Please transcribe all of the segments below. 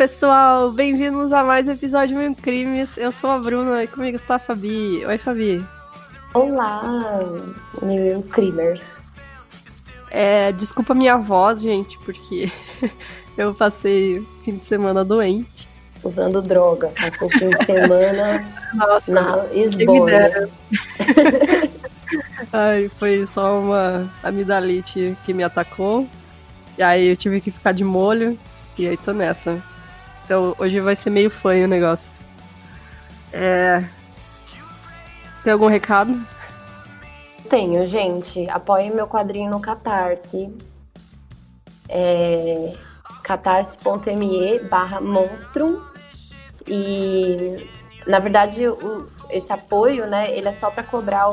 pessoal, bem-vindos a mais um episódio Mil Crimes. Eu sou a Bruna e comigo está a Fabi. Oi, Fabi. Olá, Mil Crimers. É, desculpa minha voz, gente, porque eu passei fim de semana doente. Usando droga, passou fim de semana Nossa, na esbórnia. Ai, foi só uma amidalite que me atacou. E aí eu tive que ficar de molho. E aí tô nessa. Então hoje vai ser meio fanho o negócio. É. Tem algum recado? Tenho, gente. Apoiem meu quadrinho no Catarse. É catarse.me barra monstrum. E na verdade o- esse apoio, né, ele é só para cobrar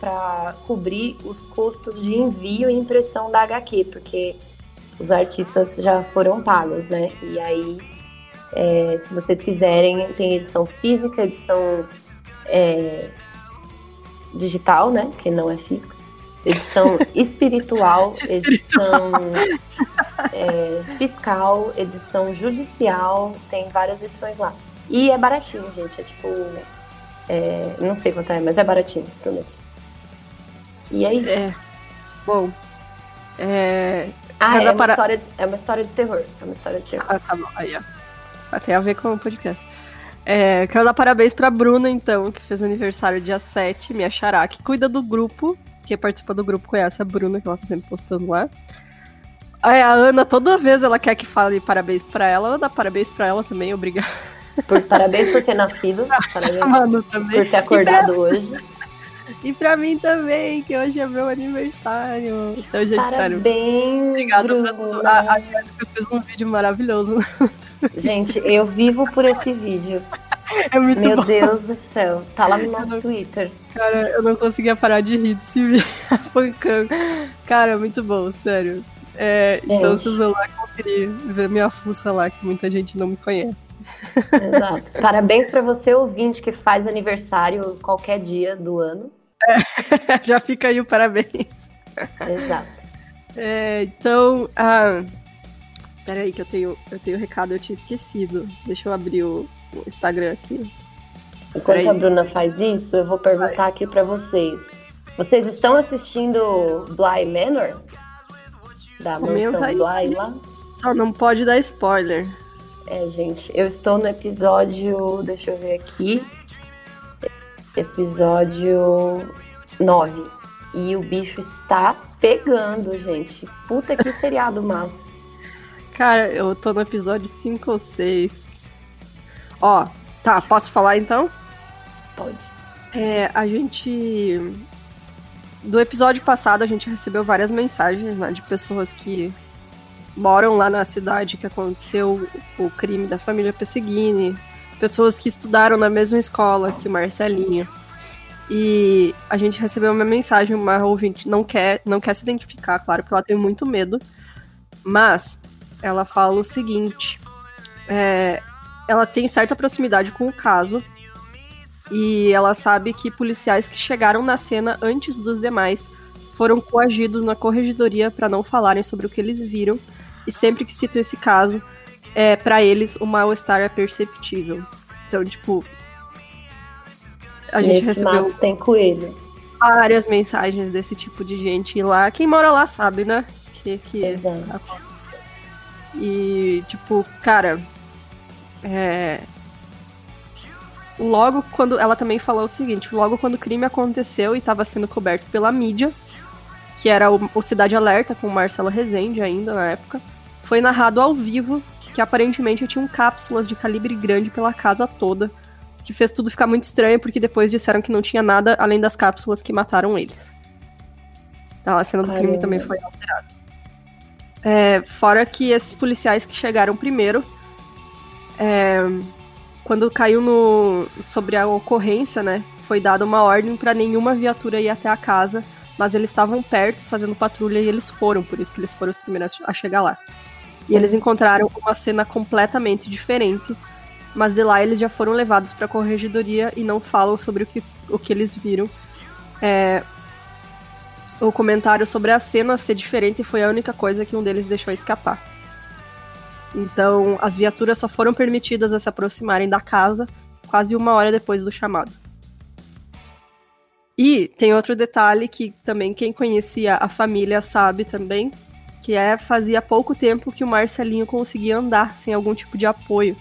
para cobrir os custos de envio e impressão da HQ, porque os artistas já foram pagos, né? E aí, é, se vocês quiserem, tem edição física, edição é, digital, né? Que não é física. Edição espiritual, edição é, fiscal, edição judicial, tem várias edições lá. E é baratinho, gente. É tipo. é, não sei quanto é, mas é baratinho, prometo. E aí? É. Bom. É. Ah, é uma, para- história de, é uma história de terror. É uma história de terror. Ah, tá bom. Aí, ó. Tem a ver com o podcast. É, quero dar parabéns pra Bruna, então, que fez aniversário dia 7, minha xará, que cuida do grupo. Quem participa do grupo conhece a Bruna, que ela tá sempre postando lá. Aí a Ana, toda vez ela quer que fale parabéns pra ela, ela dá parabéns pra ela também, obrigada. Por, parabéns por ter nascido. Parabéns Mano, também. por ter acordado hoje. E pra mim também, que hoje é meu aniversário. Então, gente, sério. Parabéns, pra Bruna. tudo. A, a Jéssica fez um vídeo maravilhoso. Gente, eu vivo por esse vídeo. É muito Meu bom. Deus do céu. Tá lá no nosso Twitter. Cara, eu não conseguia parar de rir de se ver pancando. Cara, muito bom, sério. É, então, vocês vão lá conferir, ver minha fuça lá, que muita gente não me conhece. Exato. Parabéns pra você, ouvinte, que faz aniversário qualquer dia do ano. Já fica aí o parabéns. Exato. É, então, ah, peraí que eu tenho, eu tenho um recado, eu tinha esquecido. Deixa eu abrir o, o Instagram aqui. Enquanto Peraí. a Bruna faz isso, eu vou perguntar aqui pra vocês. Vocês estão assistindo Bly Manor? Da Comenta aí. Bly lá? Só não pode dar spoiler. É, gente, eu estou no episódio. Deixa eu ver aqui. Episódio 9. E o bicho está pegando, gente. Puta que seriado massa. Cara, eu tô no episódio 5 ou 6. Ó, tá, posso falar então? Pode. É, a gente. Do episódio passado, a gente recebeu várias mensagens né, de pessoas que moram lá na cidade que aconteceu o crime da família Pesseguini, pessoas que estudaram na mesma escola que o Marcelinho. E a gente recebeu uma mensagem, uma ouvinte não quer, não quer se identificar, claro, porque ela tem muito medo, mas ela fala o seguinte: é, ela tem certa proximidade com o caso, e ela sabe que policiais que chegaram na cena antes dos demais foram coagidos na corregedoria para não falarem sobre o que eles viram. E sempre que citam esse caso, é, para eles o mal-estar é perceptível. Então, tipo. A gente Nesse recebeu mato tem coelho. várias mensagens desse tipo de gente lá. Quem mora lá sabe, né? Que, que Exato. e, tipo, cara. É. Logo quando. Ela também falou o seguinte: logo quando o crime aconteceu e estava sendo coberto pela mídia, que era o, o Cidade Alerta, com o Marcelo Rezende ainda na época, foi narrado ao vivo que aparentemente tinham cápsulas de calibre grande pela casa toda, que fez tudo ficar muito estranho, porque depois disseram que não tinha nada além das cápsulas que mataram eles. Então a cena do crime também foi alterada. É, fora que esses policiais que chegaram primeiro, é, quando caiu no, sobre a ocorrência, né, foi dada uma ordem para nenhuma viatura ir até a casa, mas eles estavam perto fazendo patrulha e eles foram, por isso que eles foram os primeiros a chegar lá. E eles encontraram uma cena completamente diferente, mas de lá eles já foram levados para a corregedoria e não falam sobre o que, o que eles viram. É, o comentário sobre a cena ser diferente foi a única coisa que um deles deixou escapar. Então, as viaturas só foram permitidas a se aproximarem da casa quase uma hora depois do chamado. E tem outro detalhe que também quem conhecia a família sabe também, que é fazia pouco tempo que o Marcelinho conseguia andar sem algum tipo de apoio,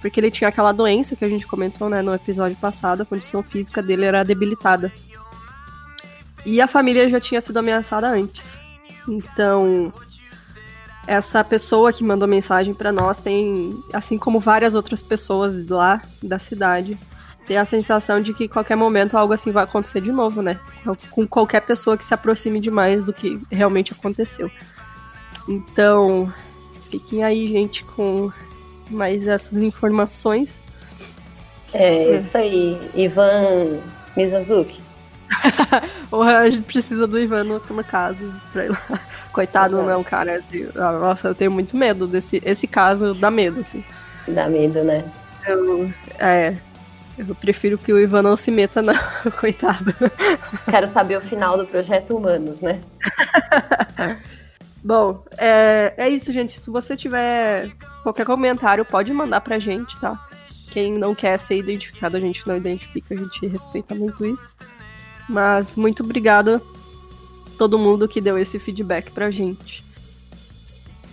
porque ele tinha aquela doença que a gente comentou né, no episódio passado, a condição física dele era debilitada. E a família já tinha sido ameaçada antes. Então, essa pessoa que mandou mensagem para nós tem, assim como várias outras pessoas lá da cidade, tem a sensação de que qualquer momento algo assim vai acontecer de novo, né? Com qualquer pessoa que se aproxime demais do que realmente aconteceu. Então, fiquem aí, gente, com mais essas informações. É, é. isso aí. Ivan Mizazuki. a gente precisa do Ivan no, no caso pra ir lá. Coitado, não, cara. Ah, nossa, eu tenho muito medo desse esse caso, dá medo, assim. Dá medo, né? Eu, é, eu prefiro que o Ivan não se meta, não. Coitado. Quero saber o final do Projeto Humanos, né? Bom, é, é isso, gente. Se você tiver qualquer comentário, pode mandar pra gente, tá? Quem não quer ser identificado, a gente não identifica, a gente respeita muito isso. Mas muito obrigada todo mundo que deu esse feedback pra gente.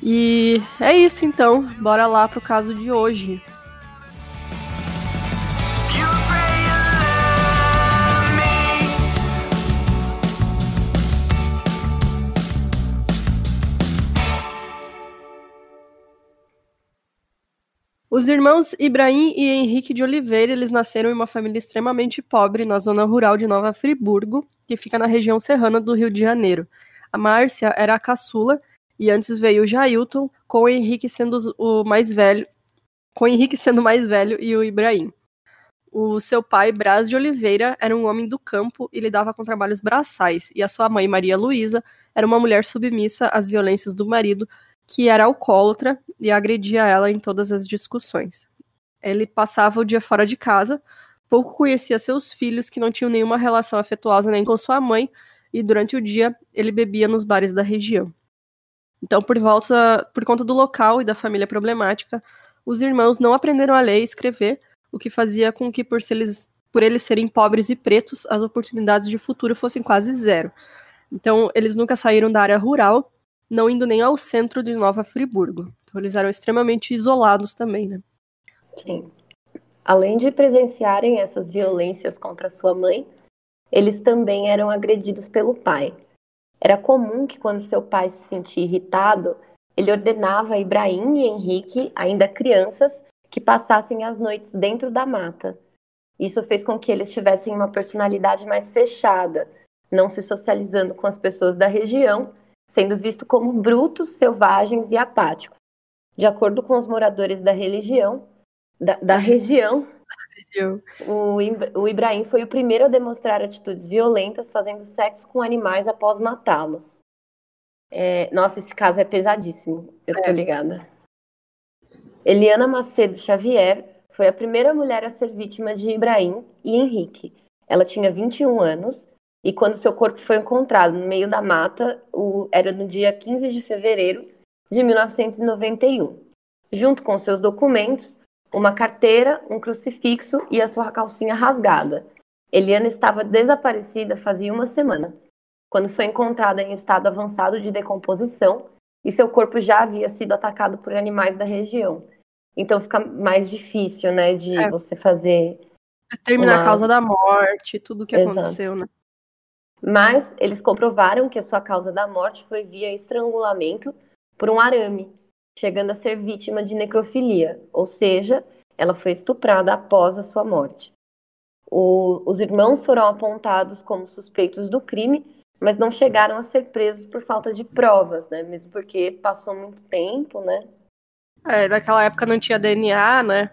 E é isso então, bora lá pro caso de hoje. Os irmãos Ibrahim e Henrique de Oliveira, eles nasceram em uma família extremamente pobre na zona rural de Nova Friburgo, que fica na região serrana do Rio de Janeiro. A Márcia era a caçula e antes veio o Jailton, com o Henrique sendo o mais velho, com Henrique sendo mais velho e o Ibrahim. O seu pai, Braz de Oliveira, era um homem do campo e lidava com trabalhos braçais, e a sua mãe, Maria Luísa, era uma mulher submissa às violências do marido, que era alcoólatra e agredia ela em todas as discussões. Ele passava o dia fora de casa, pouco conhecia seus filhos, que não tinham nenhuma relação afetuosa nem com sua mãe, e durante o dia ele bebia nos bares da região. Então, por volta, por conta do local e da família problemática, os irmãos não aprenderam a ler e escrever, o que fazia com que, por, eles, por eles serem pobres e pretos, as oportunidades de futuro fossem quase zero. Então, eles nunca saíram da área rural não indo nem ao centro de Nova Friburgo. Então eles eram extremamente isolados também, né? Sim. Além de presenciarem essas violências contra sua mãe, eles também eram agredidos pelo pai. Era comum que quando seu pai se sentia irritado, ele ordenava a Ibrahim e Henrique, ainda crianças, que passassem as noites dentro da mata. Isso fez com que eles tivessem uma personalidade mais fechada, não se socializando com as pessoas da região sendo visto como brutos, selvagens e apáticos. De acordo com os moradores da religião, da, da região, o, o Ibrahim foi o primeiro a demonstrar atitudes violentas, fazendo sexo com animais após matá-los. É, nossa, esse caso é pesadíssimo, eu tô é. ligada. Eliana Macedo Xavier foi a primeira mulher a ser vítima de Ibrahim e Henrique. Ela tinha 21 anos e quando seu corpo foi encontrado no meio da mata, o, era no dia 15 de fevereiro de 1991. Junto com seus documentos, uma carteira, um crucifixo e a sua calcinha rasgada. Eliana estava desaparecida fazia uma semana, quando foi encontrada em estado avançado de decomposição e seu corpo já havia sido atacado por animais da região. Então fica mais difícil, né, de é. você fazer. Determinar uma... a causa da morte, tudo o que Exato. aconteceu, né? Mas eles comprovaram que a sua causa da morte foi via estrangulamento por um arame, chegando a ser vítima de necrofilia, ou seja, ela foi estuprada após a sua morte. O, os irmãos foram apontados como suspeitos do crime, mas não chegaram a ser presos por falta de provas, né? Mesmo porque passou muito tempo, né? É, naquela época não tinha DNA, né?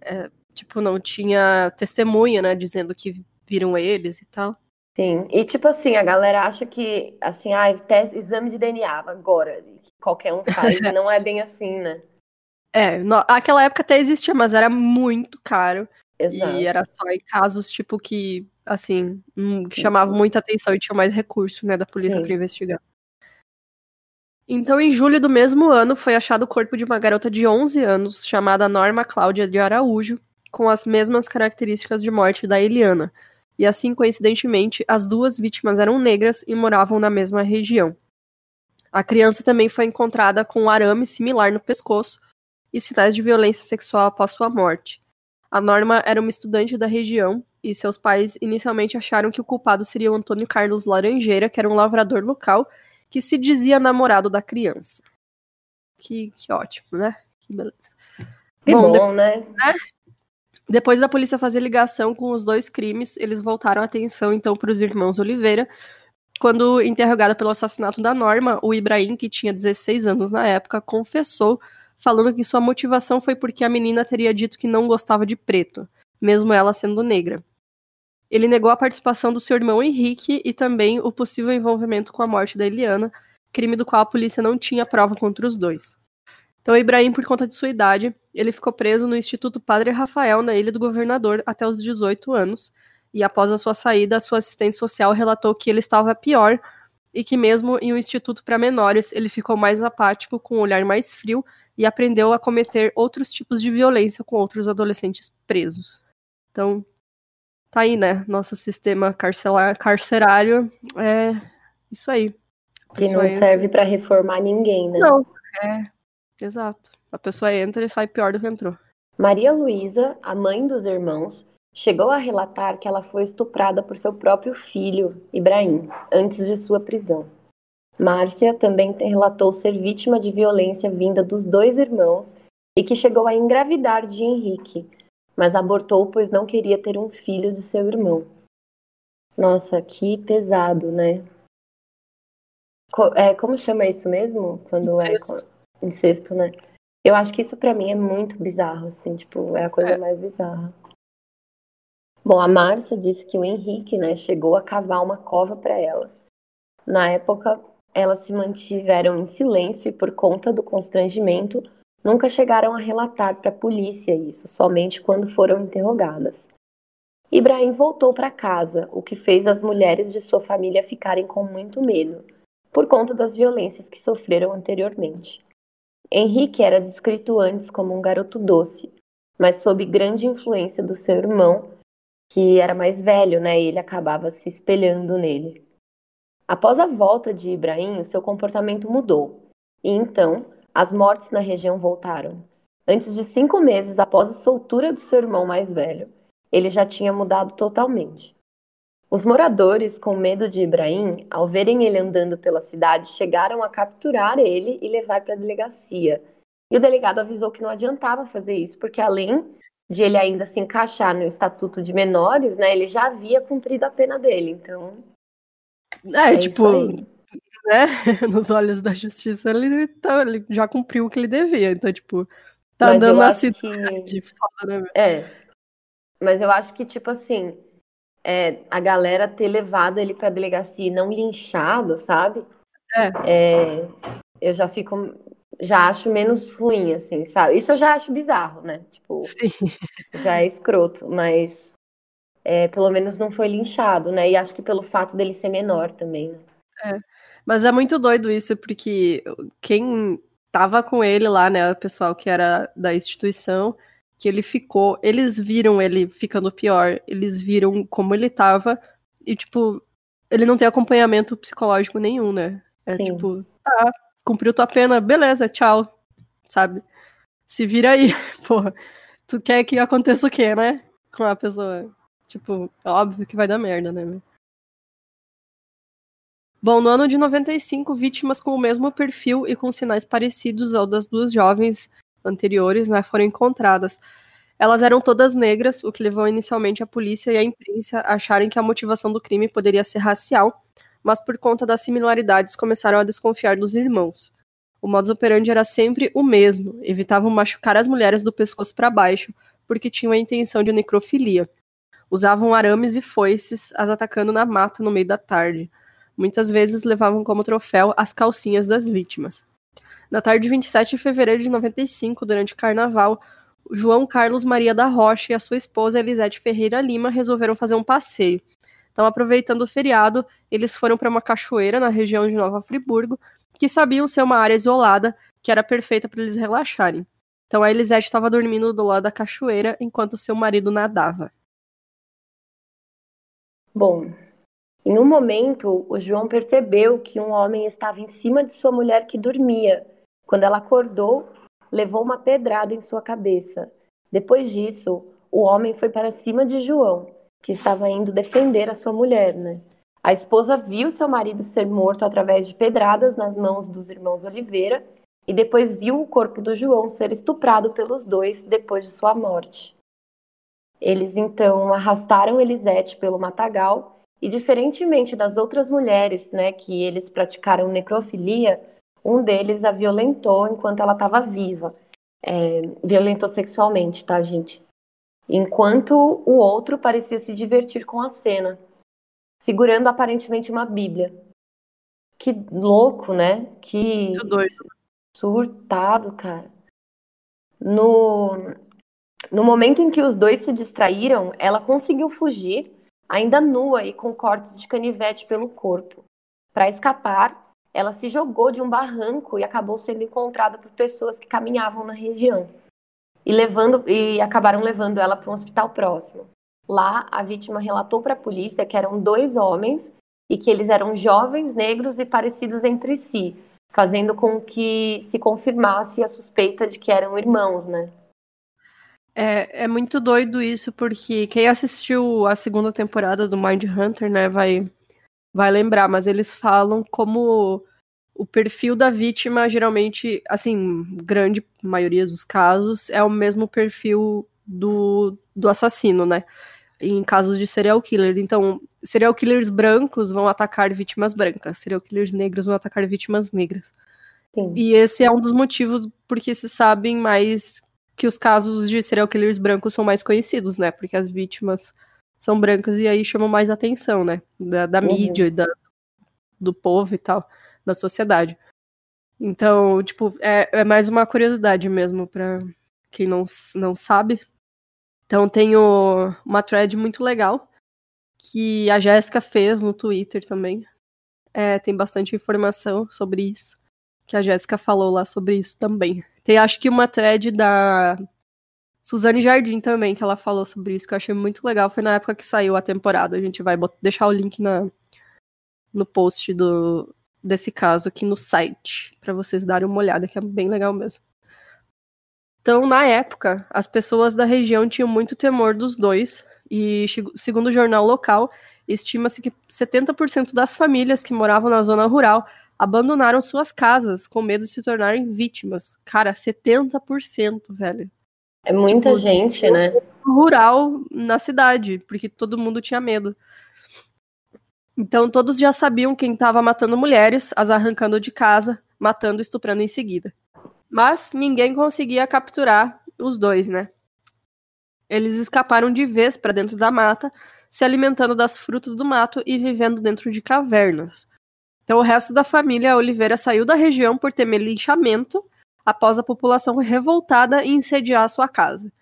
É, tipo, não tinha testemunha, né? Dizendo que viram eles e tal. Sim, e tipo assim, a galera acha que, assim, ah, teste, exame de DNA agora, que qualquer um faz, não é bem assim, né? É, no, aquela época até existia, mas era muito caro. Exato. E era só em casos, tipo, que, assim, hum, que chamavam muita atenção e tinha mais recurso, né, da polícia para investigar. Então, em julho do mesmo ano, foi achado o corpo de uma garota de 11 anos, chamada Norma Cláudia de Araújo, com as mesmas características de morte da Eliana. E assim, coincidentemente, as duas vítimas eram negras e moravam na mesma região. A criança também foi encontrada com um arame similar no pescoço e sinais de violência sexual após sua morte. A Norma era uma estudante da região e seus pais inicialmente acharam que o culpado seria o Antônio Carlos Laranjeira, que era um lavrador local que se dizia namorado da criança. Que, que ótimo, né? Que beleza. Que bom, bom né? né? Depois da polícia fazer ligação com os dois crimes, eles voltaram a atenção então para os irmãos Oliveira. Quando interrogado pelo assassinato da Norma, o Ibrahim, que tinha 16 anos na época, confessou, falando que sua motivação foi porque a menina teria dito que não gostava de preto, mesmo ela sendo negra. Ele negou a participação do seu irmão Henrique e também o possível envolvimento com a morte da Eliana, crime do qual a polícia não tinha prova contra os dois. Então, Ibrahim, por conta de sua idade, ele ficou preso no Instituto Padre Rafael, na Ilha do Governador, até os 18 anos. E após a sua saída, a sua assistente social relatou que ele estava pior e que, mesmo em um instituto para menores, ele ficou mais apático, com um olhar mais frio e aprendeu a cometer outros tipos de violência com outros adolescentes presos. Então, tá aí, né? Nosso sistema carcerário é isso aí. Que não serve para reformar ninguém, né? Não, é. Exato. A pessoa entra e sai pior do que entrou. Maria Luísa, a mãe dos irmãos, chegou a relatar que ela foi estuprada por seu próprio filho, Ibrahim, antes de sua prisão. Márcia também relatou ser vítima de violência vinda dos dois irmãos e que chegou a engravidar de Henrique, mas abortou pois não queria ter um filho de seu irmão. Nossa, que pesado, né? Co é, como chama isso mesmo? Quando é incesto. É incesto, né? Eu acho que isso para mim é muito bizarro, assim, tipo, é a coisa é. mais bizarra. Bom, a Márcia disse que o Henrique, né, chegou a cavar uma cova para ela. Na época, elas se mantiveram em silêncio e por conta do constrangimento, nunca chegaram a relatar para a polícia isso, somente quando foram interrogadas. Ibrahim voltou para casa, o que fez as mulheres de sua família ficarem com muito medo, por conta das violências que sofreram anteriormente. Henrique era descrito antes como um garoto doce, mas sob grande influência do seu irmão, que era mais velho, né? Ele acabava se espelhando nele. Após a volta de Ibrahim, o seu comportamento mudou, e então as mortes na região voltaram. Antes de cinco meses após a soltura do seu irmão mais velho, ele já tinha mudado totalmente. Os moradores, com medo de Ibrahim, ao verem ele andando pela cidade, chegaram a capturar ele e levar para a delegacia. E o delegado avisou que não adiantava fazer isso, porque além de ele ainda se encaixar no estatuto de menores, né, ele já havia cumprido a pena dele. Então. É, é tipo, né, nos olhos da justiça, ele, tá, ele, já cumpriu o que ele devia. Então, tipo, tá mas andando na cidade. Que... Foda, né? É. Mas eu acho que, tipo assim, é, a galera ter levado ele pra delegacia e não linchado, sabe? É. é. Eu já fico. Já acho menos ruim, assim, sabe? Isso eu já acho bizarro, né? Tipo, Sim. já é escroto, mas é, pelo menos não foi linchado, né? E acho que pelo fato dele ser menor também, né? É. Mas é muito doido isso, porque quem tava com ele lá, né, o pessoal que era da instituição, que ele ficou, eles viram ele ficando pior, eles viram como ele tava, e tipo, ele não tem acompanhamento psicológico nenhum, né? É Sim. tipo, tá, cumpriu tua pena, beleza, tchau, sabe? Se vira aí, porra. Tu quer que aconteça o quê, né? Com a pessoa. Tipo, é óbvio que vai dar merda, né? Bom, no ano de 95, vítimas com o mesmo perfil e com sinais parecidos ao das duas jovens anteriores né, foram encontradas. Elas eram todas negras, o que levou inicialmente a polícia e a imprensa a acharem que a motivação do crime poderia ser racial, mas por conta das similaridades começaram a desconfiar dos irmãos. O modus operandi era sempre o mesmo, evitavam machucar as mulheres do pescoço para baixo, porque tinham a intenção de necrofilia. Usavam arames e foices, as atacando na mata no meio da tarde muitas vezes levavam como troféu as calcinhas das vítimas. Na tarde de 27 de fevereiro de 95, durante o carnaval, João Carlos Maria da Rocha e a sua esposa Elisete Ferreira Lima resolveram fazer um passeio. Então, aproveitando o feriado, eles foram para uma cachoeira na região de Nova Friburgo, que sabiam ser uma área isolada, que era perfeita para eles relaxarem. Então, a Elisete estava dormindo do lado da cachoeira enquanto seu marido nadava. Bom, em um momento, o João percebeu que um homem estava em cima de sua mulher que dormia. Quando ela acordou, levou uma pedrada em sua cabeça. Depois disso, o homem foi para cima de João, que estava indo defender a sua mulher, né? A esposa viu seu marido ser morto através de pedradas nas mãos dos irmãos Oliveira e depois viu o corpo do João ser estuprado pelos dois depois de sua morte. Eles então arrastaram Elisete pelo matagal e, diferentemente das outras mulheres, né, que eles praticaram necrofilia, um deles a violentou enquanto ela estava viva. É, violentou sexualmente, tá, gente? Enquanto o outro parecia se divertir com a cena, segurando aparentemente uma Bíblia. Que louco, né? Que Muito doido. surtado, cara. No, no momento em que os dois se distraíram, ela conseguiu fugir, ainda nua e com cortes de canivete pelo corpo. Para escapar, ela se jogou de um barranco e acabou sendo encontrada por pessoas que caminhavam na região. E, levando, e acabaram levando ela para um hospital próximo. Lá, a vítima relatou para a polícia que eram dois homens e que eles eram jovens, negros e parecidos entre si, fazendo com que se confirmasse a suspeita de que eram irmãos, né? É, é muito doido isso, porque quem assistiu a segunda temporada do Mind Hunter, né, vai, vai lembrar, mas eles falam como o perfil da vítima, geralmente, assim, grande maioria dos casos, é o mesmo perfil do, do assassino, né? Em casos de serial killer. Então, serial killers brancos vão atacar vítimas brancas, serial killers negros vão atacar vítimas negras. Sim. E esse é um dos motivos porque se sabem mais que os casos de serial killers brancos são mais conhecidos, né? Porque as vítimas são brancas e aí chamam mais atenção, né? Da, da Uhum. mídia, da, do povo e tal, da sociedade. Então, tipo, é, é mais uma curiosidade mesmo pra quem não, não sabe. Então, tem o- uma thread muito legal que a Jéssica fez no Twitter também. É, tem bastante informação sobre isso. Que a Jéssica falou lá sobre isso também. Tem acho que uma thread da Suzane Jardim também, que ela falou sobre isso, que eu achei muito legal. Foi na época que saiu a temporada. A gente vai deixar o link na, no post do, desse caso aqui no site, pra vocês darem uma olhada, que é bem legal mesmo. Então, na época, as pessoas da região tinham muito temor dos dois, e segundo o jornal local, estima-se que 70% das famílias que moravam na zona rural abandonaram suas casas com medo de se tornarem vítimas. Cara, 70%, velho. É muita Tipo, gente, né? Rural na cidade, porque todo mundo tinha medo. Então todos já sabiam quem estava matando mulheres, as arrancando de casa, matando e estuprando em seguida. Mas ninguém conseguia capturar os dois, né? Eles escaparam de vez para dentro da mata, se alimentando das frutas do mato e vivendo dentro de cavernas. Então o resto da família Oliveira saiu da região por temer linchamento após a população revoltada incendiar sua casa.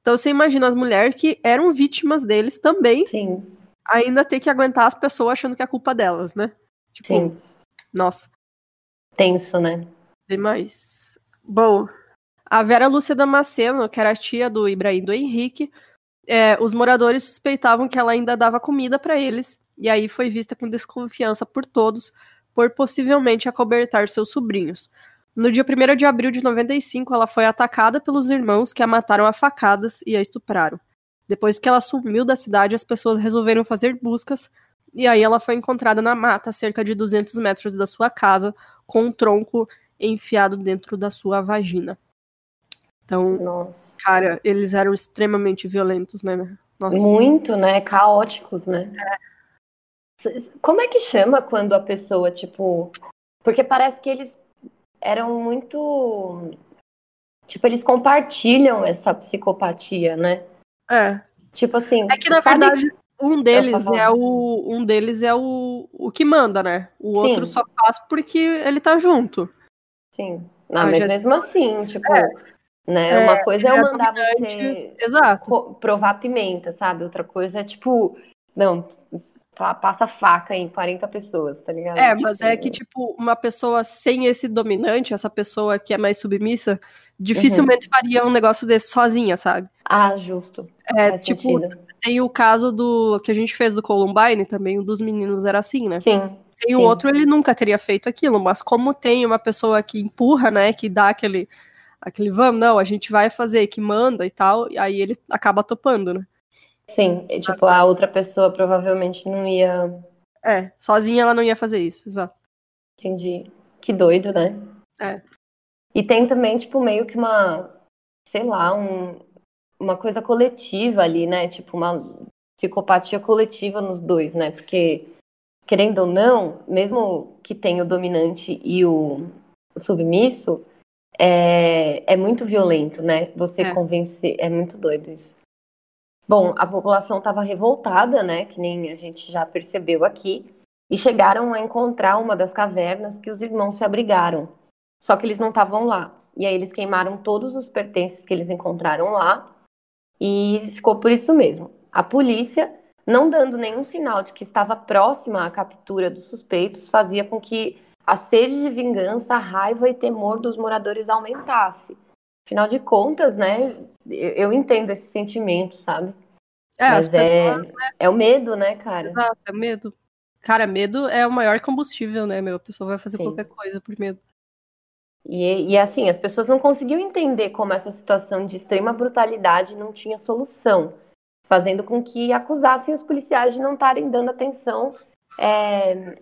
Então você imagina as mulheres que eram vítimas deles também, Sim, ainda ter que aguentar as pessoas achando que é culpa delas, né? Tipo, sim. nossa, Tenso, né? demais. Bom, a Vera Lúcia Damasceno, que era a tia do Ibrahim do Henrique, é, os moradores suspeitavam que ela ainda dava comida para eles, e aí foi vista com desconfiança por todos, por possivelmente acobertar seus sobrinhos. No dia 1 de abril de 95, ela foi atacada pelos irmãos que a mataram a facadas e a estupraram. Depois que ela sumiu da cidade, as pessoas resolveram fazer buscas, e aí ela foi encontrada na mata, a cerca de 200 metros da sua casa, com um tronco enfiado dentro da sua vagina. Então, Nossa. cara, eles eram extremamente violentos, né? Nossa. Muito, né? Caóticos, né? S- Como é que chama quando a pessoa, tipo. Porque parece que eles eram muito. Tipo, eles compartilham essa psicopatia, né? É. Tipo assim. É que na sabe- verdade um deles é o um deles é o, o que manda, né? O outro Sim. só faz porque ele tá junto. Sim. Não, mas já- mesmo assim, tipo. É. Né? Uma coisa é eu é mandar dominante. você Exato. provar pimenta, sabe? Outra coisa é tipo. Não, passa faca em 40 pessoas, tá ligado? É, tipo, mas é que, tipo, uma pessoa sem esse dominante, essa pessoa que é mais submissa, dificilmente uhum. faria um negócio desse sozinha, sabe? Ah, justo. É, Faz tipo, sentido. tem o caso do que a gente fez do Columbine também, um dos meninos era assim, né? Sim. Sem o outro, ele nunca teria feito aquilo, mas como tem uma pessoa que empurra, né, que dá aquele, aquele vamos, não, a gente vai fazer, que manda e tal, e aí ele acaba topando, né? Sim, e, tipo, a outra pessoa provavelmente não ia. É, sozinha ela não ia fazer isso, exato. Entendi. Que doido, né? É. E tem também, tipo, meio que uma, sei lá, um, uma coisa coletiva ali, né? Tipo, uma psicopatia coletiva nos dois, né? Porque, querendo ou não, mesmo que tenha o dominante e o, o submisso, é, é muito violento, né? Você é. convencer. É muito doido isso. Bom, a população estava revoltada, né? Que nem a gente já percebeu aqui. E chegaram a encontrar uma das cavernas que os irmãos se abrigaram. Só que eles não estavam lá. E aí eles queimaram todos os pertences que eles encontraram lá e ficou por isso mesmo. A polícia, não dando nenhum sinal de que estava próxima à captura dos suspeitos, fazia com que a sede de vingança, a raiva e temor dos moradores aumentasse. Afinal de contas, né, eu entendo esse sentimento, sabe? É, Mas é, pessoas, né? é o medo, né, cara? Exato, é medo. Cara, medo é o maior combustível, né, meu? A pessoa vai fazer Sim. qualquer coisa por medo. E, e assim, as pessoas não conseguiam entender como essa situação de extrema brutalidade não tinha solução, fazendo com que acusassem os policiais de não estarem dando atenção, é,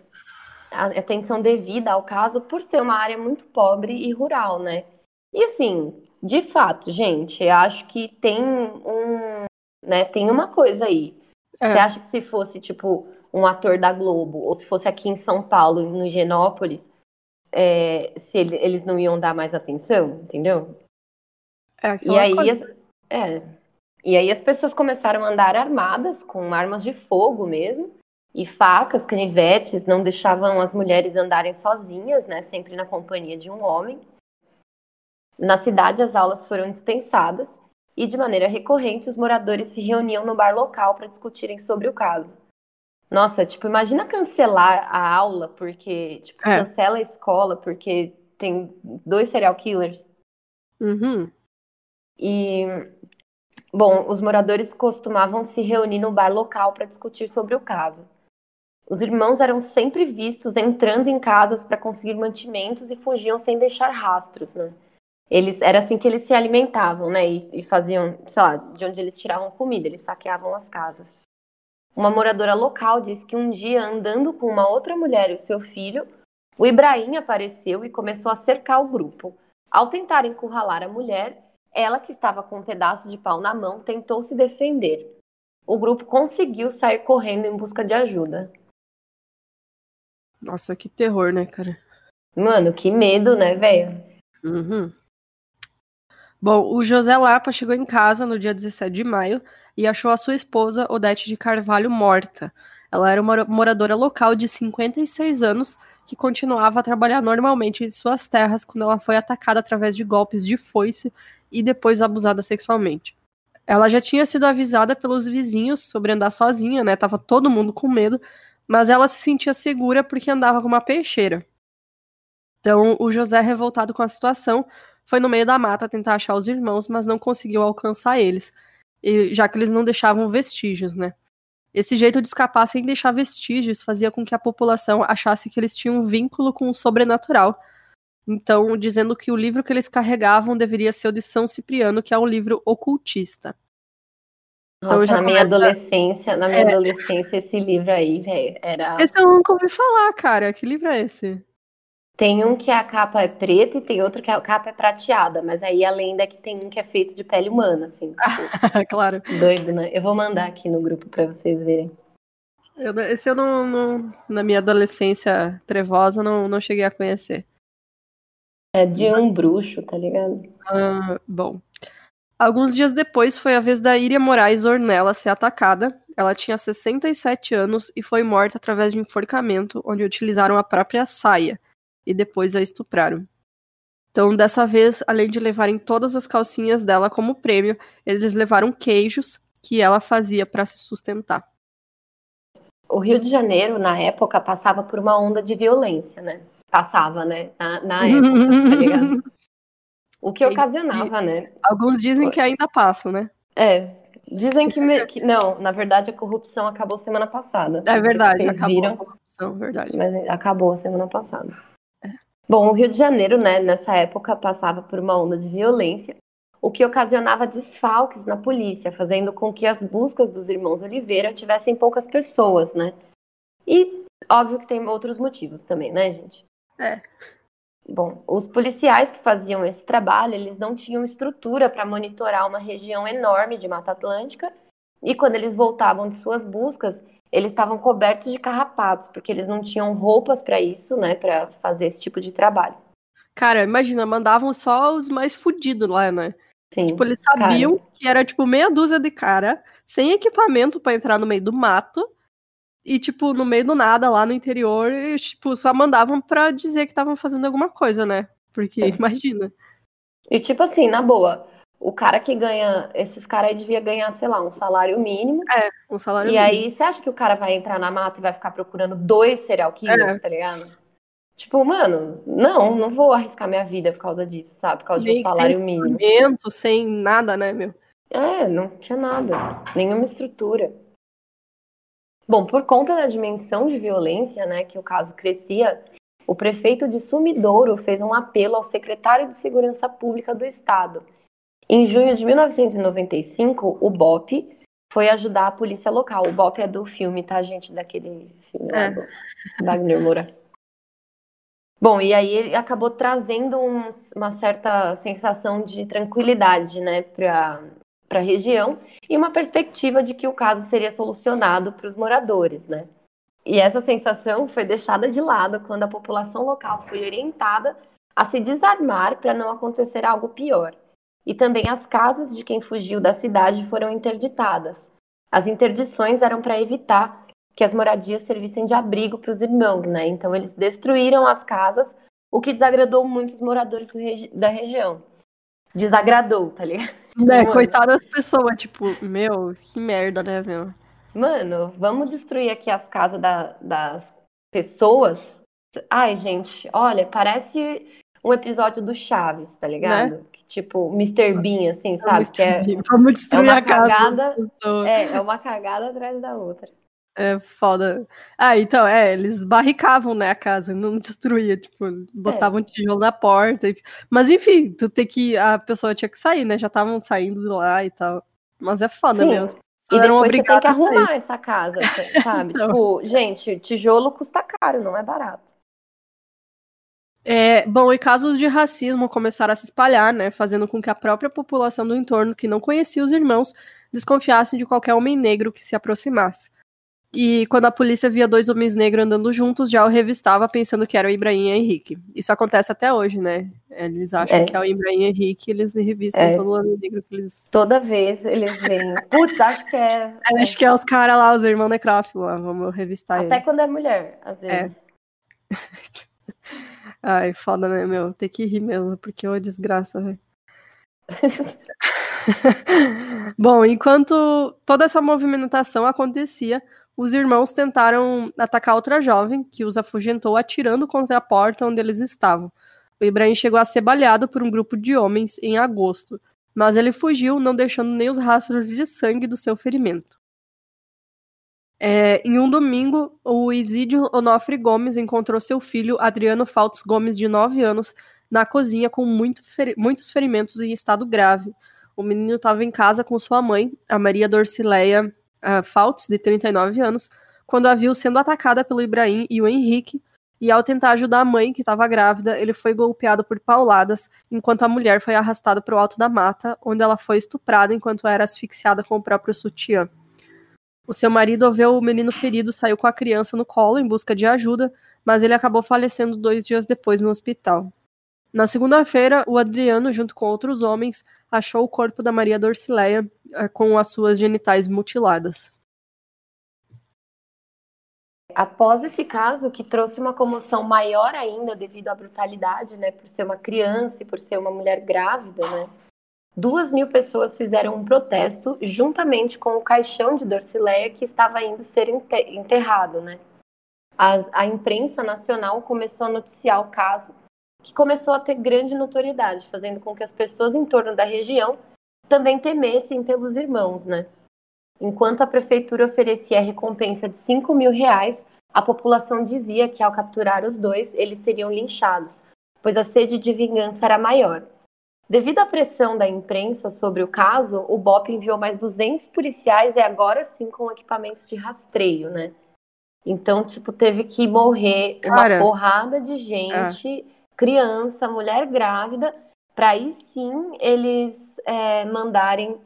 atenção devida ao caso, por ser uma área muito pobre e rural, né? E assim, de fato, gente, acho que tem um, né, tem uma coisa aí. É. Você acha que se fosse, tipo, um ator da Globo, ou se fosse aqui em São Paulo, no Higienópolis, é, se ele, eles não iam dar mais atenção, entendeu? É, e aí, as, é, e aí as pessoas começaram a andar armadas, com armas de fogo mesmo, e facas, canivetes, não deixavam as mulheres andarem sozinhas, né, sempre na companhia de um homem. Na cidade, as aulas foram dispensadas e, de maneira recorrente, os moradores se reuniam no bar local para discutirem sobre o caso. Nossa, tipo, imagina cancelar a aula porque, tipo, é. cancela a escola porque tem dois serial killers. Uhum. E, bom, os moradores costumavam se reunir no bar local para discutir sobre o caso. Os irmãos eram sempre vistos entrando em casas para conseguir mantimentos e fugiam sem deixar rastros, né? Eles, era assim que eles se alimentavam, né? E, e faziam, sei lá, de onde eles tiravam comida, eles saqueavam as casas. Uma moradora local disse que um dia, andando com uma outra mulher e o seu filho, o Ibrahim apareceu e começou a cercar o grupo. Ao tentar encurralar a mulher, ela, que estava com um pedaço de pau na mão, tentou se defender. O grupo conseguiu sair correndo em busca de ajuda. Nossa, que terror, né, cara? Mano, que medo, né, velho? Uhum. Bom, o José Lapa chegou em casa no dia 17 de maio e achou a sua esposa, Odete de Carvalho, morta. Ela era uma moradora local de 56 anos que continuava a trabalhar normalmente em suas terras quando ela foi atacada através de golpes de foice e depois abusada sexualmente. Ela já tinha sido avisada pelos vizinhos sobre andar sozinha, né? Tava todo mundo com medo, mas ela se sentia segura porque andava com uma peixeira. Então, o José, revoltado com a situação, foi no meio da mata tentar achar os irmãos, mas não conseguiu alcançar eles já que eles não deixavam vestígios, né? Esse jeito de escapar sem deixar vestígios fazia com que a população achasse que eles tinham um vínculo com o sobrenatural. Então, dizendo que o livro que eles carregavam deveria ser o de São Cipriano, que é um livro ocultista. Então, Nossa, na minha adolescência, na minha é... adolescência, esse livro aí, velho, era. Esse eu nunca ouvi falar, cara. Que livro é esse? Tem um que a capa é preta e tem outro que a capa é prateada, mas aí a lenda é que tem um que é feito de pele humana, assim. Tipo, claro. Doido, né? Eu vou mandar aqui no grupo para vocês verem. Eu, esse eu não, não, na minha adolescência trevosa, não, não cheguei a conhecer. É de um bruxo, tá ligado? Ah, bom. Alguns dias depois foi a vez da Iria Moraes Ornella ser atacada. Ela tinha 67 anos e foi morta através de enforcamento, onde utilizaram a própria saia e depois a estupraram. Então, dessa vez, além de levarem todas as calcinhas dela como prêmio, eles levaram queijos que ela fazia para se sustentar. o Rio de Janeiro, na época, passava por uma onda de violência, né? Passava, né? Na, na época, tá ligado? O que ocasionava, né? Alguns dizem que ainda passam, né? É. Dizem que, me... que, Não, na verdade a corrupção acabou semana passada. É verdade, Vocês acabou viram, a corrupção, verdade. mas acabou semana passada. Bom, o Rio de Janeiro, né, nessa época, passava por uma onda de violência, o que ocasionava desfalques na polícia, fazendo com que as buscas dos irmãos Oliveira tivessem poucas pessoas, né? E óbvio que tem outros motivos também, né, gente? É. Bom, os policiais que faziam esse trabalho, eles não tinham estrutura para monitorar uma região enorme de Mata Atlântica, e quando eles voltavam de suas buscas, eles estavam cobertos de carrapatos, porque eles não tinham roupas para isso, né, para fazer esse tipo de trabalho. Cara, imagina, mandavam só os mais fudidos lá, né? Sim. Tipo, eles sabiam que era, tipo, meia dúzia de cara, sem equipamento pra entrar no meio do mato, e, tipo, no meio do nada, lá no interior, e, tipo, só mandavam pra dizer que estavam fazendo alguma coisa, né? Porque, É. imagina. E tipo assim, na boa, o cara que ganha, esses caras aí devia ganhar, sei lá, um salário mínimo. Um salário E mínimo. aí, você acha que o cara vai entrar na mata e vai ficar procurando dois serial killers, É. tá ligado? Tipo, mano, não, não vou arriscar minha vida por causa disso, sabe? Por causa de Nem um salário mínimo. equipamento, sem nada, né, meu? É, não tinha nada, nenhuma estrutura. Bom, por conta da dimensão de violência, né, que o caso crescia, o prefeito de Sumidouro fez um apelo ao secretário de Segurança Pública do Estado. Em junho de 1995, o BOP foi ajudar a polícia local. O BOP é do filme, tá, gente? Daquele filme lá É. do Wagner Moura. Bom, e aí ele acabou trazendo um- uma certa sensação de tranquilidade, né, para a região e uma perspectiva de que o caso seria solucionado para os moradores, né? E essa sensação foi deixada de lado quando a população local foi orientada a se desarmar para não acontecer algo pior. E também as casas de quem fugiu da cidade foram interditadas. As interdições eram para evitar que as moradias servissem de abrigo para os irmãos, né? Então eles destruíram as casas, o que desagradou muitos moradores do regi- da região. Desagradou, tá ligado? É, coitada das pessoas, tipo, meu, que merda, né, meu? Mano, vamos destruir aqui as casas da- das pessoas? Ai, gente, olha, parece um episódio do Chaves, tá ligado? Que, tipo, Mr. Bean, assim, sabe? Vamos Que é, destruir, vamos é destruir uma a casa. da cagada, é, é uma cagada atrás da outra. É foda. Ah, então, é, eles barricavam, né, a casa, não destruía, tipo, botavam tijolo na porta. enfim. Mas enfim, tu tem que. A pessoa tinha que sair, né? Já estavam saindo de lá e tal. Mas é foda Sim. mesmo. E depois você tem que arrumar essa casa, sabe? Então. Tipo, gente, tijolo custa caro, não é barato. É, bom, e casos de racismo começaram a se espalhar, né? Fazendo com que a própria população do entorno, que não conhecia os irmãos, desconfiassem de qualquer homem negro que se aproximasse. E quando a polícia via dois homens negros andando juntos, já o revistava pensando que era o Ibrahim e Henrique. Isso acontece até hoje, né? Eles acham É. que é o Ibrahim e Henrique, eles revistam É. todo homem negro que eles. Toda vez eles vêm. Putz, acho que é. Acho que é os caras lá, os irmãos Necrof lá, vamos revistar Até eles. quando é mulher, às É. Ai, foda, né, meu? Tem que rir mesmo, porque é uma desgraça, velho. Bom, enquanto toda essa movimentação acontecia, os irmãos tentaram atacar outra jovem, que os afugentou atirando contra a porta onde eles estavam. O Ibrahim chegou a ser baleado por um grupo de homens em agosto, mas ele fugiu, não deixando nem os rastros de sangue do seu ferimento. É, em um domingo, o Isídio Onofre Gomes encontrou seu filho, Adriano Faltos Gomes, de 9 anos, na cozinha com muito feri- muitos ferimentos em estado grave. O menino estava em casa com sua mãe, a Maria Dorcileia ah, Faltos, de 39 anos, quando a viu sendo atacada pelo Ibrahim e o Henrique, e ao tentar ajudar a mãe, que estava grávida, ele foi golpeado por pauladas, enquanto a mulher foi arrastada para o alto da mata, onde ela foi estuprada enquanto era asfixiada com o próprio sutiã. O seu marido, ao ver o menino ferido, saiu com a criança no colo em busca de ajuda, mas ele acabou falecendo dois dias depois no hospital. Na segunda-feira, o Adriano, junto com outros homens, achou o corpo da Maria Dorcileia eh, com as suas genitais mutiladas. Após esse caso, que trouxe uma comoção maior ainda devido à brutalidade, né, por ser uma criança e por ser uma mulher grávida, né? Duas mil pessoas fizeram um protesto juntamente com o caixão de Dorcileia que estava indo ser enterrado, né? A, a imprensa nacional começou a noticiar o caso, que começou a ter grande notoriedade, fazendo com que as pessoas em torno da região também temessem pelos irmãos, né? Enquanto a prefeitura oferecia a recompensa de 5 mil reais, a população dizia que ao capturar os dois, eles seriam linchados, pois a sede de vingança era maior. Devido à pressão da imprensa sobre o caso, o BOP enviou mais 200 policiais e agora sim com equipamentos de rastreio, né? Então, tipo, teve que morrer Cara, uma porrada de gente, é. criança, mulher grávida, para aí sim eles é, mandarem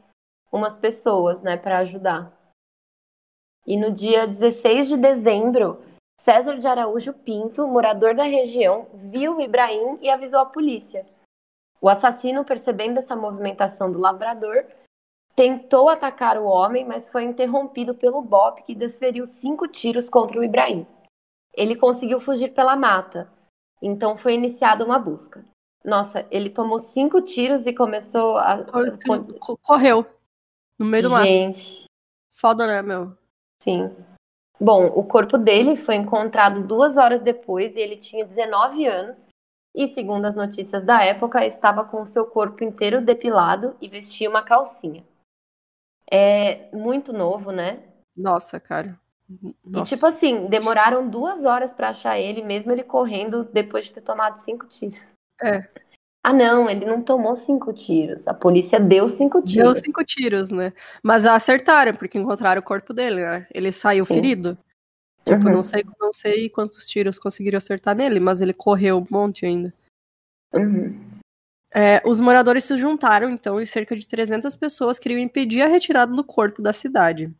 umas pessoas, né, para ajudar. E no dia 16 de dezembro, César de Araújo Pinto, morador da região, viu Ibrahim e avisou a polícia. O assassino, percebendo essa movimentação do lavrador, tentou atacar o homem, mas foi interrompido pelo Bop, que desferiu cinco tiros contra o Ibrahim. Ele conseguiu fugir pela mata, então foi iniciada uma busca. Nossa, ele tomou cinco tiros e começou a. Correu. No meio do mato. Gente. Foda, né, meu? Sim. Bom, o corpo dele foi encontrado duas horas depois e ele tinha 19 anos. E, segundo as notícias da época, estava com o seu corpo inteiro depilado e vestia uma calcinha. É muito novo, né? Nossa, cara. Nossa. E, tipo assim, demoraram duas horas para achar ele, mesmo ele correndo depois de ter tomado cinco tiros. É. Ah, não, ele não tomou cinco tiros. A polícia deu cinco tiros. Deu cinco tiros, né? Mas acertaram, porque encontraram o corpo dele, né? Ele saiu Sim. ferido. Tipo, uhum. não, sei, não sei quantos tiros conseguiram acertar nele, mas ele correu um monte ainda. Uhum. É, os moradores se juntaram, então, e cerca de 300 pessoas queriam impedir a retirada do corpo da cidade.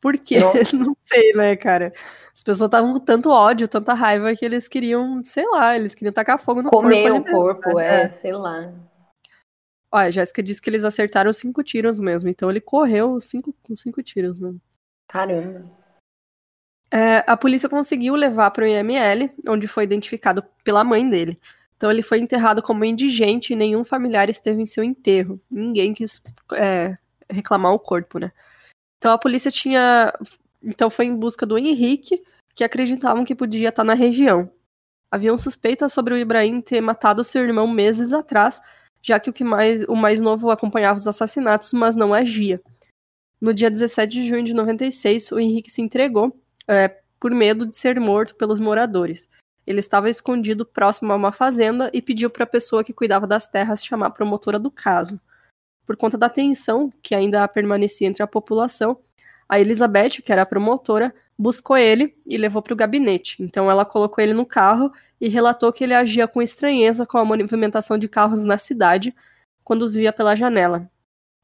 Por quê? não sei, né, cara? As pessoas estavam com tanto ódio, tanta raiva que eles queriam, sei lá, eles queriam tacar fogo no Comer corpo. Comer o corpo, é, é, sei lá. Olha, a Jéssica disse que eles acertaram cinco tiros mesmo, então ele correu cinco, com cinco tiros mesmo. Caramba. É, a polícia conseguiu levar para o IML, onde foi identificado pela mãe dele. Então ele foi enterrado como indigente e nenhum familiar esteve em seu enterro. Ninguém quis é, reclamar o corpo, né? Então a polícia tinha então foi em busca do Henrique, que acreditavam que podia estar na região. Haviam suspeitas sobre o Ibrahim ter matado seu irmão meses atrás, já que o, que mais, o mais novo acompanhava os assassinatos, mas não agia. No dia 17 de junho de 96, o Henrique se entregou é, por medo de ser morto pelos moradores. Ele estava escondido próximo a uma fazenda e pediu para a pessoa que cuidava das terras chamar a promotora do caso. Por conta da tensão que ainda permanecia entre a população, a Elizabeth, que era a promotora, buscou ele e levou para o gabinete. Então ela colocou ele no carro e relatou que ele agia com estranheza com a movimentação de carros na cidade quando os via pela janela,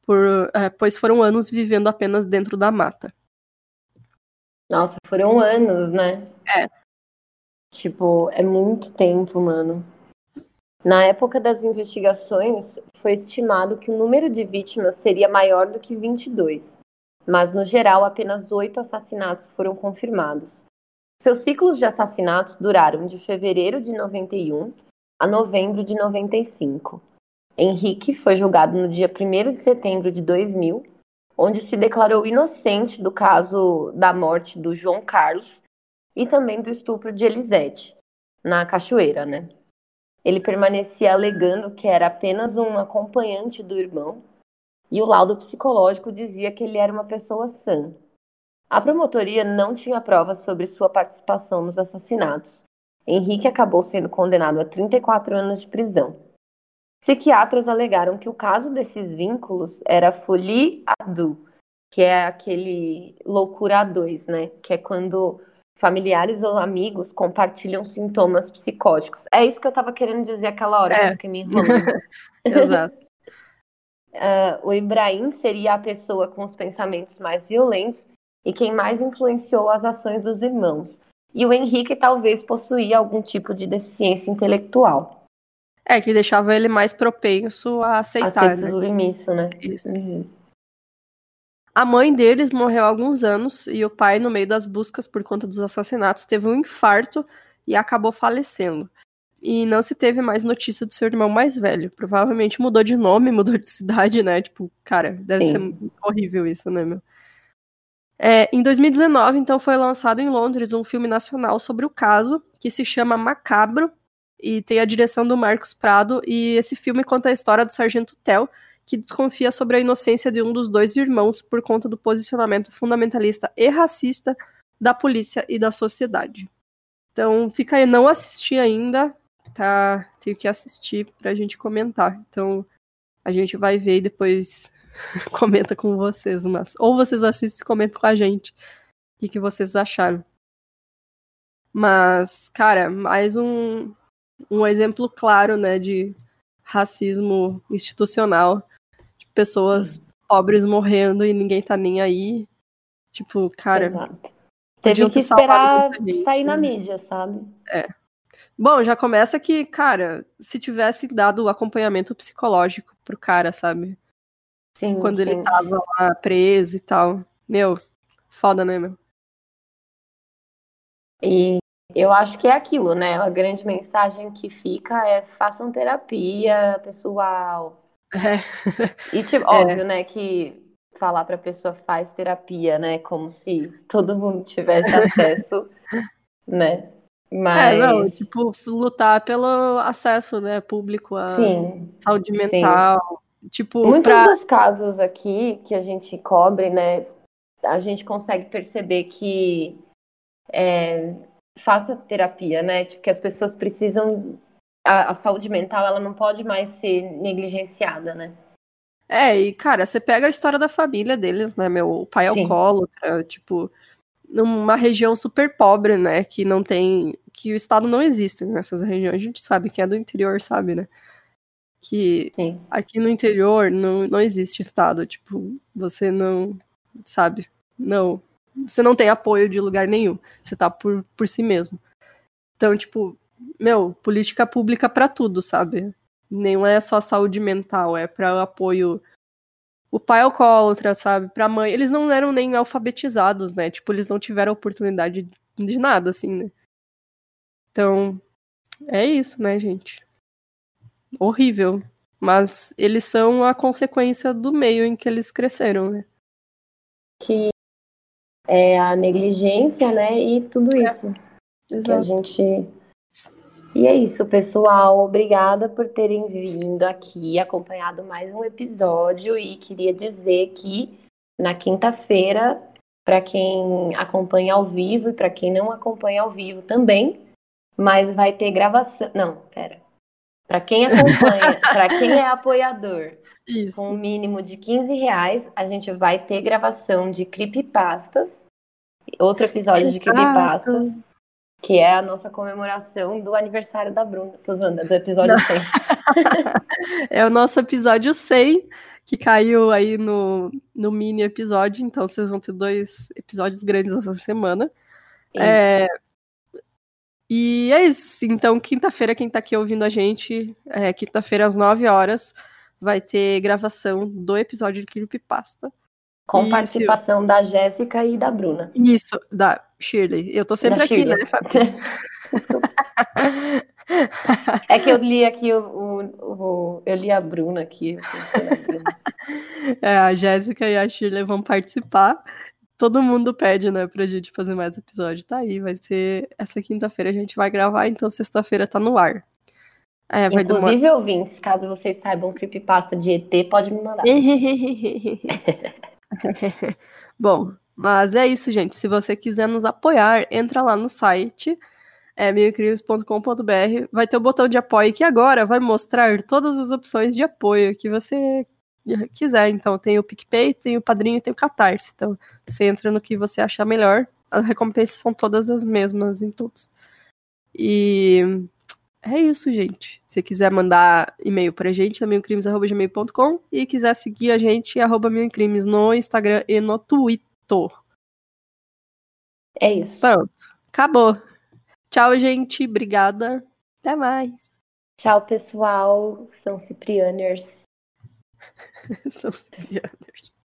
por, é, pois foram anos vivendo apenas dentro da mata. Nossa, foram anos, né? É. Tipo, é muito tempo, mano. Na época das investigações, foi estimado que o número de vítimas seria maior do que 22 mas no geral apenas oito assassinatos foram confirmados. Seus ciclos de assassinatos duraram de fevereiro de 91 a novembro de 95. Henrique foi julgado no dia 1 de setembro de 2000, onde se declarou inocente do caso da morte do João Carlos e também do estupro de Elisete, na Cachoeira, né? Ele permanecia alegando que era apenas um acompanhante do irmão e o laudo psicológico dizia que ele era uma pessoa sã. A promotoria não tinha provas sobre sua participação nos assassinatos. Henrique acabou sendo condenado a 34 anos de prisão. Psiquiatras alegaram que o caso desses vínculos era folie à deux, que é aquele loucura a dois, né? Que é quando familiares ou amigos compartilham sintomas psicóticos. É isso que eu estava querendo dizer aquela hora é. que eu fiquei me enrolando. Exato. Uh, o Ibrahim seria a pessoa com os pensamentos mais violentos e quem mais influenciou as ações dos irmãos. E o Henrique talvez possuía algum tipo de deficiência intelectual. É, que deixava ele mais propenso a aceitar. A ser né? submisso, né? Isso. Uhum. A mãe deles morreu há alguns anos e o pai, no meio das buscas por conta dos assassinatos, teve um infarto e acabou falecendo. e não se teve mais notícia do seu irmão mais velho. Provavelmente mudou de nome, mudou de cidade, né? Tipo, cara, deve Sim. ser horrível isso, né, meu? É, em 2019, então, foi lançado em Londres um filme nacional sobre o caso, que se chama Macabro, e tem a direção do Marcos Prado, e esse filme conta a história do sargento Tel, que desconfia sobre a inocência de um dos dois irmãos por conta do posicionamento fundamentalista e racista da polícia e da sociedade. Então, fica aí, não assisti ainda, tá? Tenho que assistir pra gente comentar. Então, a gente vai ver e depois comenta com vocês, mas ou vocês assistem e comentam com a gente o que, que vocês acharam. Mas, cara, mais um, um exemplo claro, né, de racismo institucional pessoas pobres morrendo e ninguém tá nem aí. Tipo, cara. Exato. Teve que esperar sair na né? mídia, sabe? É. Bom, já começa que, cara, se tivesse dado o acompanhamento psicológico pro cara, sabe? Sim. Quando sim. ele tava lá preso e tal. Meu, foda, né, meu? E eu acho que é aquilo, né? A grande mensagem que fica é façam terapia, pessoal. É. E, tipo, é. óbvio, né, que falar pra pessoa faz terapia, né? Como se todo mundo tivesse acesso, né? Mas... É, não, tipo, lutar pelo acesso, né, público à sim, saúde mental. Sim. Tipo, Muitos pra... dos casos aqui que a gente cobre, né, a gente consegue perceber que é, faça terapia, né? Tipo, que as pessoas precisam a, a saúde mental ela não pode mais ser negligenciada, né? É, e cara, você pega a história da família deles, né? Meu pai é alcoólatra, tipo, numa região super pobre, né? Que não tem. que o Estado não existe nessas regiões. A gente sabe, quem é do interior sabe, né? Que Sim. aqui no interior não, não existe Estado. Tipo, você não. Sabe? Não. Você não tem apoio de lugar nenhum. Você tá por, por si mesmo. Então, tipo, meu, política pública para tudo, sabe? Nem é só saúde mental, é para apoio. O pai alcoólatra, sabe? Pra mãe. Eles não eram nem alfabetizados, né? Tipo, eles não tiveram oportunidade de nada, assim, né? Então, é isso, né, gente? Horrível. Mas eles são a consequência do meio em que eles cresceram, né? Que é a negligência, né? E tudo é. isso. É. Que a gente e é isso, pessoal. Obrigada por terem vindo aqui, acompanhado mais um episódio. E queria dizer que na quinta-feira, para quem acompanha ao vivo e para quem não acompanha ao vivo também, mas vai ter gravação. Não, pera. Para quem acompanha, para quem é apoiador, isso. com um mínimo de 15 reais, a gente vai ter gravação de creepypastas. Outro episódio Exato. de creepypastas que é a nossa comemoração do aniversário da Bruna. Tô zoando, é do episódio Não. 100. é o nosso episódio 100, que caiu aí no, no mini episódio, então vocês vão ter dois episódios grandes essa semana. É, e é isso. Então, quinta-feira, quem tá aqui ouvindo a gente, é, quinta-feira às 9 horas, vai ter gravação do episódio de Creepypasta. Com Isso. participação da Jéssica e da Bruna. Isso, da Shirley. Eu tô sempre da aqui, Shirley. né, Fabi? é que eu li aqui o, o, o, eu li a Bruna aqui. é, a Jéssica e a Shirley vão participar. Todo mundo pede, né, pra gente fazer mais episódio. Tá aí, vai ser essa quinta-feira a gente vai gravar, então sexta-feira tá no ar. É, Inclusive, demorar... ouvintes, caso vocês saibam creepypasta de ET, pode me mandar. Bom, mas é isso, gente. Se você quiser nos apoiar, entra lá no site é milcrimes.com.br. Vai ter o botão de apoio que agora vai mostrar todas as opções de apoio que você quiser. Então, tem o PicPay, tem o Padrinho, tem o Catarse. Então, você entra no que você achar melhor. As recompensas são todas as mesmas em todos. E é isso, gente. Se quiser mandar e-mail pra gente, é milcrimes.gmail.com e quiser seguir a gente, arroba milcrimes no Instagram e no Twitter. É isso. Pronto. Acabou. Tchau, gente. Obrigada. Até mais. Tchau, pessoal. São Ciprianers. São Ciprianers.